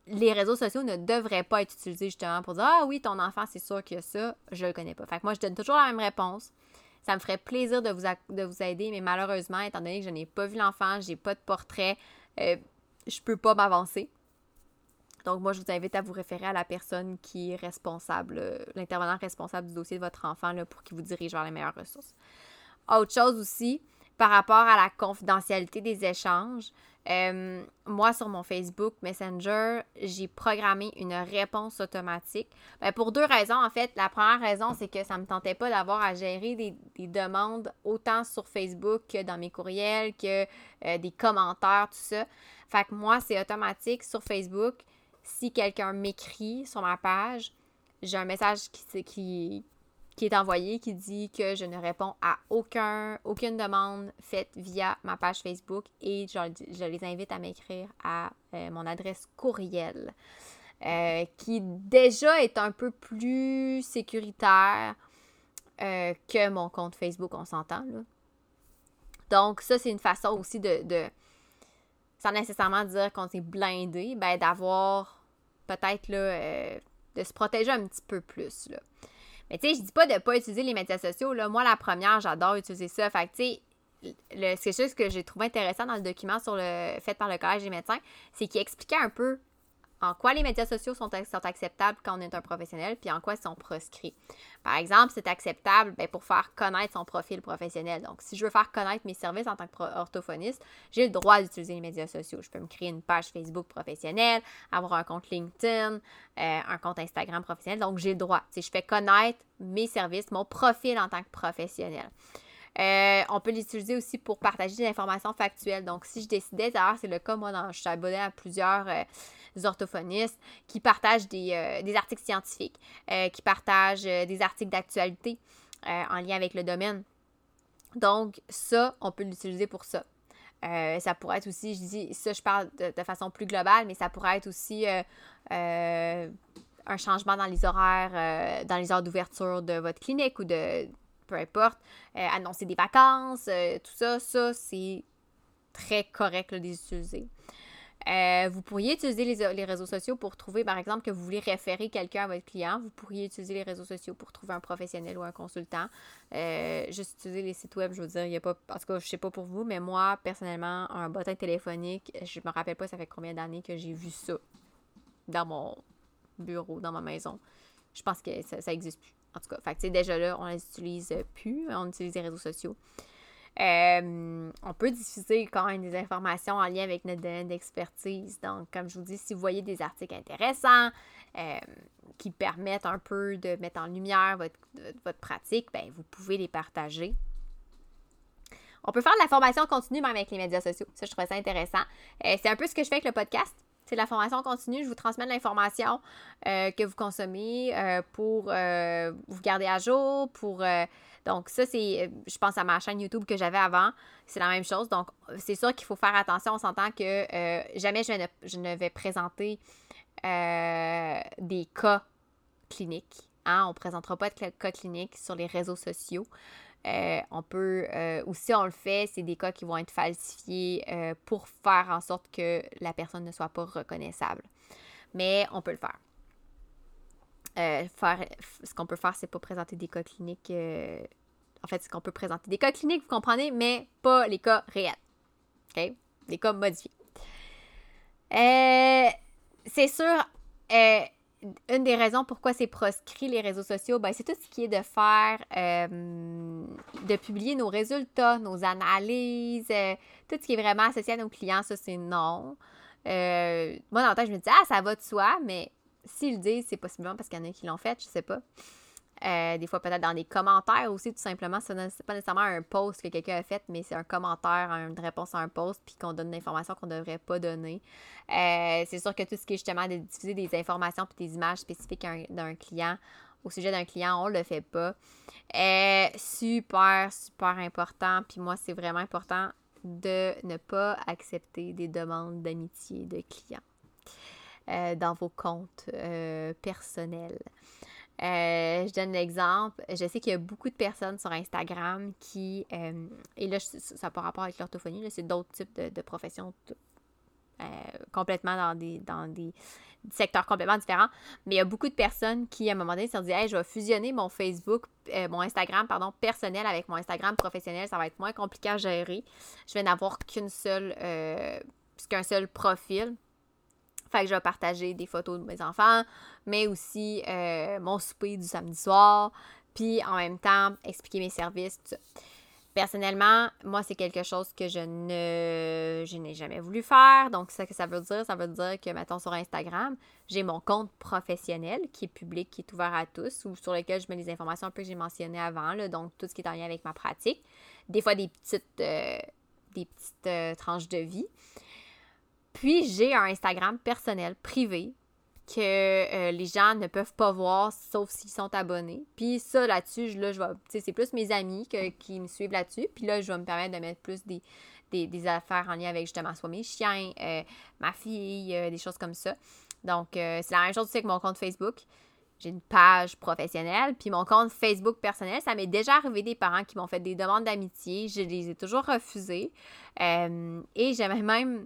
les réseaux sociaux ne devraient pas être utilisés justement pour dire Ah oui, ton enfant, c'est sûr qu'il y a ça. Je le connais pas. Fait que moi, je donne toujours la même réponse. Ça me ferait plaisir de vous, de vous aider, mais malheureusement, étant donné que je n'ai pas vu l'enfant, j'ai pas de portrait, euh, je peux pas m'avancer. Donc, moi, je vous invite à vous référer à la personne qui est responsable, euh, l'intervenant responsable du dossier de votre enfant pour qu'il vous dirige vers les meilleures ressources. Autre chose aussi, par rapport à la confidentialité des échanges, euh, moi, sur mon Facebook Messenger, j'ai programmé une réponse automatique. Ben, pour deux raisons, en fait. La première raison, c'est que ça ne me tentait pas d'avoir à gérer des, demandes autant sur Facebook que dans mes courriels, que euh, des commentaires, tout ça. Fait que moi, c'est automatique sur Facebook. Si quelqu'un m'écrit sur ma page, j'ai un message qui, qui, qui est envoyé qui dit que je ne réponds à aucun, aucune demande faite via ma page Facebook et je, les invite à m'écrire à euh, mon adresse courriel euh, qui déjà est un peu plus sécuritaire euh, que mon compte Facebook, on s'entend. Donc ça, c'est une façon aussi de, de sans nécessairement dire qu'on s'est blindé, ben, d'avoir peut-être là, de se protéger un petit peu plus. Là. Mais tu sais, je dis pas de pas utiliser les médias sociaux. Là. Moi, la première, j'adore utiliser ça. Fait que tu sais, c'est juste ce que j'ai trouvé intéressant dans le document sur le fait par le Collège des médecins, c'est qu'il expliquait un peu en quoi les médias sociaux sont, acceptables quand on est un professionnel, puis en quoi ils sont proscrits. Par exemple, c'est acceptable ben, pour faire connaître son profil professionnel. Donc, si je veux faire connaître mes services en tant qu'orthophoniste, j'ai le droit d'utiliser les médias sociaux. Je peux me créer une page Facebook professionnelle, avoir un compte LinkedIn, euh, un compte Instagram professionnel. Donc, j'ai le droit. Si je fais connaître mes services, mon profil en tant que professionnel. Euh, on peut l'utiliser aussi pour partager des informations factuelles. Donc, si je décidais, d'ailleurs, c'est le cas, moi, je suis abonnée à plusieurs euh, orthophonistes qui partagent des, euh, articles scientifiques, qui partagent des articles d'actualité en lien avec le domaine. Donc, ça, on peut l'utiliser pour ça. ça pourrait être aussi, je dis, ça, je parle de, de façon plus globale, mais ça pourrait être aussi un changement dans les horaires, dans les heures d'ouverture de votre clinique ou de peu importe, euh, annoncer des vacances, euh, tout ça, ça, c'est très correct de les utiliser. Euh, vous pourriez utiliser les, réseaux sociaux pour trouver, par exemple, que vous voulez référer quelqu'un à votre client. Vous pourriez utiliser les réseaux sociaux pour trouver un professionnel ou un consultant. juste utiliser les sites web, je veux dire, il n'y a pas. En tout cas, je sais pas pour vous, mais moi, personnellement, un bottin téléphonique, je me rappelle pas ça fait combien d'années que j'ai vu ça dans mon bureau, dans ma maison. Je pense que ça, ça existe plus. En tout cas, déjà là, on les utilise plus, on utilise les réseaux sociaux. Euh, on peut diffuser quand même des informations en lien avec notre domaine d'expertise. Donc, comme je vous dis, si vous voyez des articles intéressants euh, qui permettent un peu de mettre en lumière votre, pratique, ben, vous pouvez les partager. On peut faire de la formation continue même avec les médias sociaux. Ça, je trouve ça intéressant. Euh, c'est un peu ce que je fais avec le podcast. C'est la formation continue. Je vous transmets l'information euh, que vous consommez euh, pour euh, vous garder à jour, pour... donc ça, c'est, je pense à ma chaîne YouTube que j'avais avant. C'est la même chose. Donc, c'est sûr qu'il faut faire attention. On s'entend que jamais je, ne, je ne vais présenter des cas cliniques. Hein? On ne présentera pas de cas cliniques sur les réseaux sociaux. Euh, on peut, euh, ou si on le fait, c'est des cas qui vont être falsifiés euh, pour faire en sorte que la personne ne soit pas reconnaissable. Mais on peut le faire. faire ce qu'on peut faire, c'est pas présenter des cas cliniques. en fait, ce qu'on peut présenter des cas cliniques, vous comprenez, mais pas les cas réels. OK? Les cas modifiés. c'est sûr, une des raisons pourquoi c'est proscrit les réseaux sociaux, ben, c'est tout ce qui est de faire, euh, de publier nos résultats, nos analyses, euh, tout ce qui est vraiment associé à nos clients, ça c'est non. Euh, moi, dans le temps, je me dis, ah, ça va de soi, mais s'ils le disent, c'est possiblement parce qu'il y en a qui l'ont fait, je sais pas. Euh, des fois, peut-être dans des commentaires aussi, tout simplement. Ce n'est pas nécessairement un post que quelqu'un a fait, mais c'est un commentaire, une réponse à un post, puis qu'on donne une information qu'on ne devrait pas donner. Euh, c'est sûr que tout ce qui est justement de diffuser des informations puis des images spécifiques d'un client, au sujet d'un client, on le fait pas. Euh, super, super important. Puis moi, c'est vraiment important de ne pas accepter des demandes d'amitié de clients dans vos comptes personnels. Euh, je donne l'exemple. Je sais qu'il y a beaucoup de personnes sur Instagram qui. Euh, et là, ça n'a pas rapport avec l'orthophonie, c'est d'autres types de, professions euh, complètement dans des, dans des secteurs complètement différents. Mais il y a beaucoup de personnes qui, à un moment donné, se sont dit Hey, je vais fusionner mon Facebook, mon Instagram, pardon, personnel avec mon Instagram professionnel. Ça va être moins compliqué à gérer. Je vais n'avoir qu'une seule. qu'un seul profil. Que je vais partager des photos de mes enfants, mais aussi euh, mon souper du samedi soir, puis en même temps expliquer mes services, tout ça. Personnellement, moi, c'est quelque chose que je ne je n'ai jamais voulu faire. Donc, ça que ça veut dire, ça veut dire que, mettons, sur Instagram, j'ai mon compte professionnel qui est public, qui est ouvert à tous, ou sur lequel je mets les informations un peu que j'ai mentionnées avant, donc tout ce qui est en lien avec ma pratique. Des fois, des petites, euh, des petites euh, tranches de vie. Puis j'ai un Instagram personnel, privé, que euh, les gens ne peuvent pas voir sauf s'ils sont abonnés. Puis ça, là-dessus, là, je vais. c'est plus mes amis qui me suivent là-dessus. Puis là, je vais me permettre de mettre plus des, affaires en lien avec justement soit mes chiens, euh, ma fille, euh, des choses comme ça. Donc, c'est la même chose aussi avec mon compte Facebook. J'ai une page professionnelle, puis mon compte Facebook personnel, ça m'est déjà arrivé des parents qui m'ont fait des demandes d'amitié. Je les ai toujours refusées. et j'avais même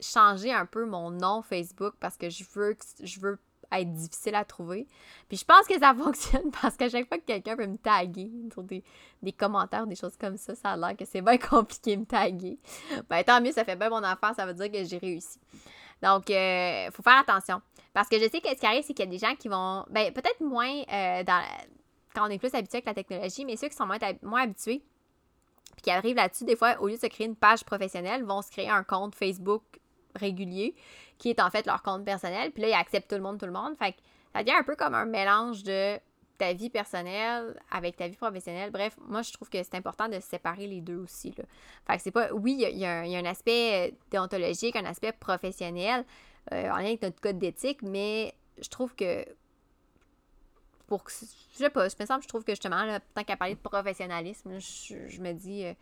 changer un peu mon nom Facebook parce que je veux, je veux être difficile à trouver. Puis je pense que ça fonctionne parce qu'à chaque fois que quelqu'un peut me taguer sur des, commentaires, des choses comme ça, ça a l'air que c'est bien compliqué de me taguer. Ben tant mieux, ça fait bien mon affaire, ça veut dire que j'ai réussi. Donc, il euh, faut faire attention. Parce que je sais que ce qui arrive, c'est qu'il y a des gens qui vont, ben peut-être moins euh, dans, quand on est plus habitué avec la technologie, mais ceux qui sont moins, moins habitués, puis qui arrivent là-dessus, des fois, au lieu de se créer une page professionnelle, vont se créer un compte Facebook régulier, qui est en fait leur compte personnel. Puis là, ils acceptent tout le monde, tout le monde. Fait que ça devient un peu comme un mélange de ta vie personnelle avec ta vie professionnelle. Bref, moi, je trouve que c'est important de séparer les deux aussi. Là. Fait que c'est pas... Oui, il y, a un aspect déontologique, un aspect professionnel euh, en lien avec notre code d'éthique, mais je trouve que pour je sais pas, je me semble, je trouve que justement, là, tant qu'à parler de professionnalisme, je, me dis... Euh,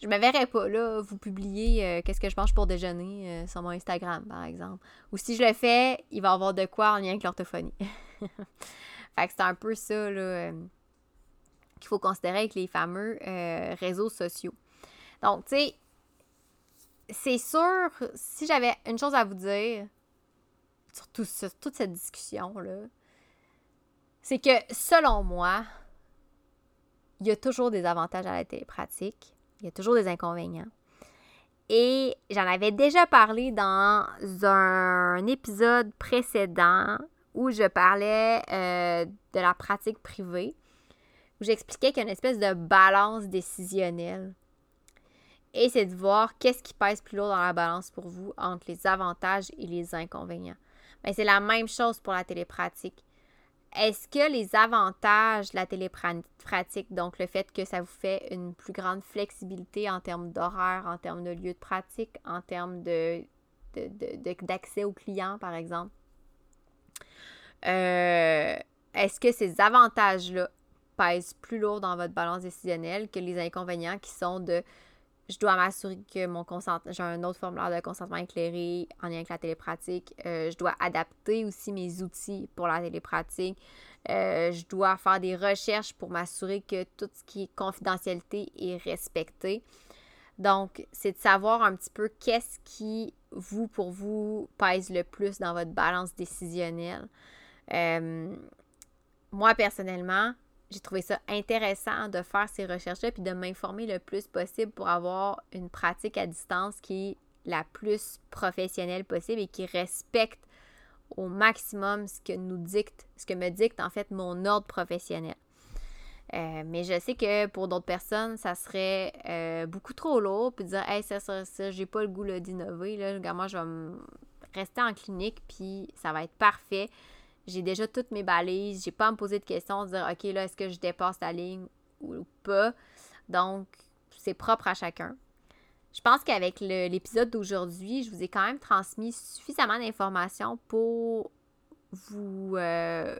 je me verrais pas là vous publier euh, qu'est-ce que je mange pour déjeuner euh, sur mon Instagram par exemple. Ou si je le fais, il va y avoir de quoi en lien avec l'orthophonie. fait que c'est un peu ça là euh, qu'il faut considérer avec les fameux réseaux sociaux. Donc tu sais c'est sûr si j'avais une chose à vous dire sur, toute cette discussion là c'est que selon moi il y a toujours des avantages à la télépratique il y a toujours des inconvénients. Et j'en avais déjà parlé dans un épisode précédent où je parlais euh, de la pratique privée, où j'expliquais qu'il y a une espèce de balance décisionnelle. Et c'est de voir qu'est-ce qui pèse plus lourd dans la balance pour vous entre les avantages et les inconvénients. Mais c'est la même chose pour la télépratique. Est-ce que les avantages de la télépratique, donc le fait que ça vous fait une plus grande flexibilité en termes d'horaire, en termes de lieu de pratique, en termes de, d'accès aux clients, par exemple, euh, est-ce que ces avantages-là pèsent plus lourd dans votre balance décisionnelle que les inconvénients qui sont de je dois m'assurer que mon consentement, j'ai un autre formulaire de consentement éclairé en lien avec la télépratique. Euh, je dois adapter aussi mes outils pour la télépratique. Euh, je dois faire des recherches pour m'assurer que tout ce qui est confidentialité est respecté. Donc, c'est de savoir un petit peu qu'est-ce qui, vous, pour vous, pèse le plus dans votre balance décisionnelle. Euh, moi, personnellement, j'ai trouvé ça intéressant de faire ces recherches-là puis de m'informer le plus possible pour avoir une pratique à distance qui est la plus professionnelle possible et qui respecte au maximum ce que nous dicte, ce que me dicte en fait mon ordre professionnel. Euh, mais je sais que pour d'autres personnes, ça serait euh, beaucoup trop lourd, puis dire, hey, ça, ça, ça, j'ai pas le goût d'innover. Là, moi, je vais rester en clinique, puis ça va être parfait. J'ai déjà toutes mes balises, j'ai pas à me poser de questions, dire, OK, là, est-ce que je dépasse la ligne ou pas? Donc, c'est propre à chacun. Je pense qu'avec l'épisode d'aujourd'hui, je vous ai quand même transmis suffisamment d'informations pour vous, euh,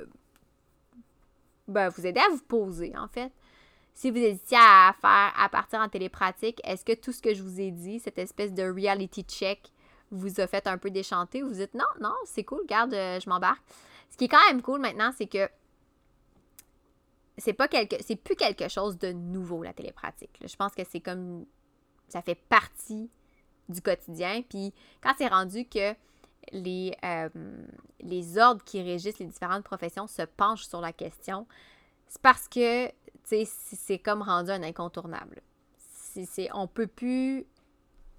ben, vous aider à vous poser, en fait. Si vous hésitiez à faire à partir en télépratique, est-ce que tout ce que je vous ai dit, cette espèce de reality check, vous a fait un peu déchanter? Ou vous dites non, non, c'est cool, regarde, euh, je m'embarque. Ce qui est quand même cool maintenant, c'est que c'est pas quelque c'est plus quelque chose de nouveau la télépratique. Je pense que c'est comme ça fait partie du quotidien. Puis quand c'est rendu que les, euh, les ordres qui régissent les différentes professions se penchent sur la question, c'est parce que c'est comme rendu un incontournable. On peut plus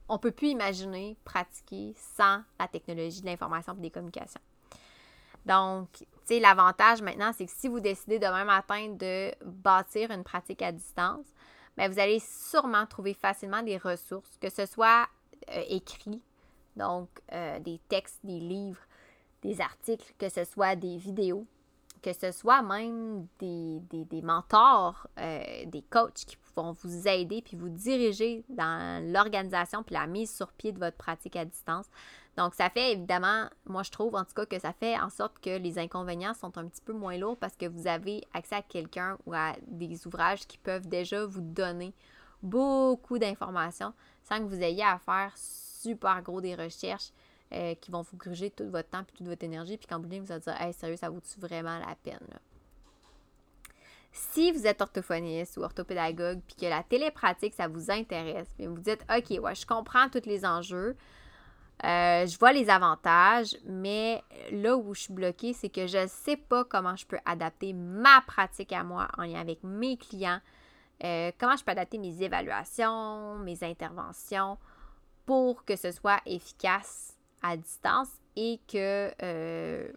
on peut plus imaginer pratiquer sans la technologie de l'information et des communications. Donc, tu sais, l'avantage maintenant, c'est que si vous décidez demain matin de bâtir une pratique à distance, bien, vous allez sûrement trouver facilement des ressources, que ce soit euh, écrit, donc euh, des textes, des livres, des articles, que ce soit des vidéos, que ce soit même des, mentors, euh, des coachs qui vont vous aider puis vous diriger dans l'organisation puis la mise sur pied de votre pratique à distance. Donc, ça fait évidemment, moi je trouve en tout cas que ça fait en sorte que les inconvénients sont un petit peu moins lourds parce que vous avez accès à quelqu'un ou à des ouvrages qui peuvent déjà vous donner beaucoup d'informations sans que vous ayez à faire super gros des recherches euh, qui vont vous gruger tout votre temps et toute votre énergie. Puis quand vous vous allez dire, hey, sérieux, ça vaut-tu vraiment la peine? Si vous êtes orthophoniste ou orthopédagogue puis que la télépratique, ça vous intéresse, puis vous dites, OK, ouais, je comprends tous les enjeux, euh, je vois les avantages, mais là où je suis bloquée, c'est que je ne sais pas comment je peux adapter ma pratique à moi en lien avec mes clients, euh, comment je peux adapter mes évaluations, mes interventions pour que ce soit efficace à distance et que euh,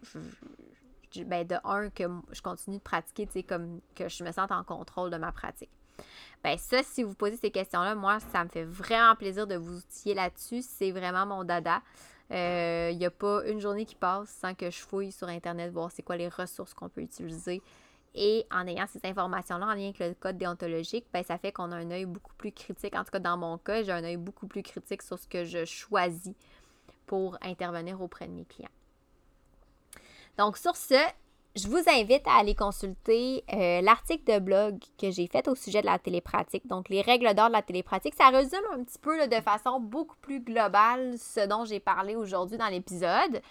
ben de un, que je continue de pratiquer, comme que je me sente en contrôle de ma pratique. Ben ça, si vous posez ces questions-là, moi, ça me fait vraiment plaisir de vous outiller là-dessus. C'est vraiment mon dada. Il euh, n'y a pas une journée qui passe sans que je fouille sur Internet, voir c'est quoi les ressources qu'on peut utiliser. Et en ayant ces informations-là en lien avec le code déontologique, ben, ça fait qu'on a un œil beaucoup plus critique. En tout cas, dans mon cas, j'ai un œil beaucoup plus critique sur ce que je choisis pour intervenir auprès de mes clients. Donc, sur ce, je vous invite à aller consulter euh, l'article de blog que j'ai fait au sujet de la télépratique. Donc, les règles d'or de la télépratique, ça résume un petit peu de façon beaucoup plus globale ce dont j'ai parlé aujourd'hui dans l'épisode.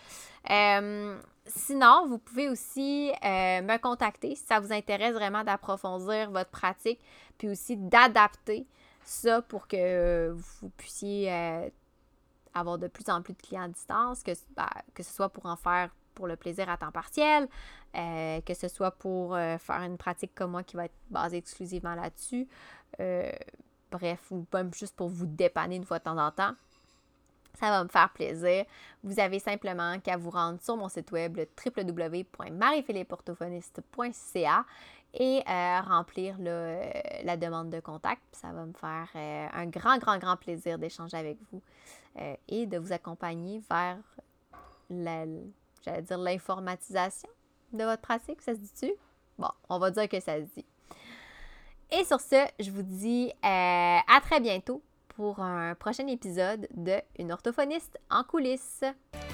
Euh, sinon, vous pouvez aussi euh, me contacter si ça vous intéresse vraiment d'approfondir votre pratique, puis aussi d'adapter ça pour que vous puissiez avoir de plus en plus de clients à distance, que, bah, que ce soit pour en faire pour le plaisir à temps partiel, euh, que ce soit pour euh, faire une pratique comme moi qui va être basée exclusivement là-dessus. Euh, bref, ou même juste pour vous dépanner une fois de temps en temps. Ça va me faire plaisir. Vous avez simplement qu'à vous rendre sur mon site web le www.mariephilippeorthophoniste.ca et remplir la demande de contact. Ça va me faire un grand, grand, grand plaisir d'échanger avec vous et de vous accompagner vers la, j'allais dire l'informatisation de votre pratique, ça se dit-tu? Bon, on va dire que ça se dit. Et sur ce, je vous dis euh, à très bientôt pour un prochain épisode de Une orthophoniste en coulisses.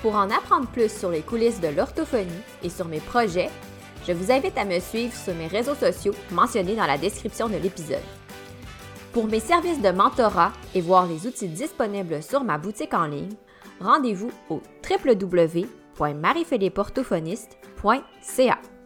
Pour en apprendre plus sur les coulisses de l'orthophonie et sur mes projets, je vous invite à me suivre sur mes réseaux sociaux mentionnés dans la description de l'épisode. Pour mes services de mentorat et voir les outils disponibles sur ma boutique en ligne, rendez-vous au www www.mariephilippeorthophoniste.ca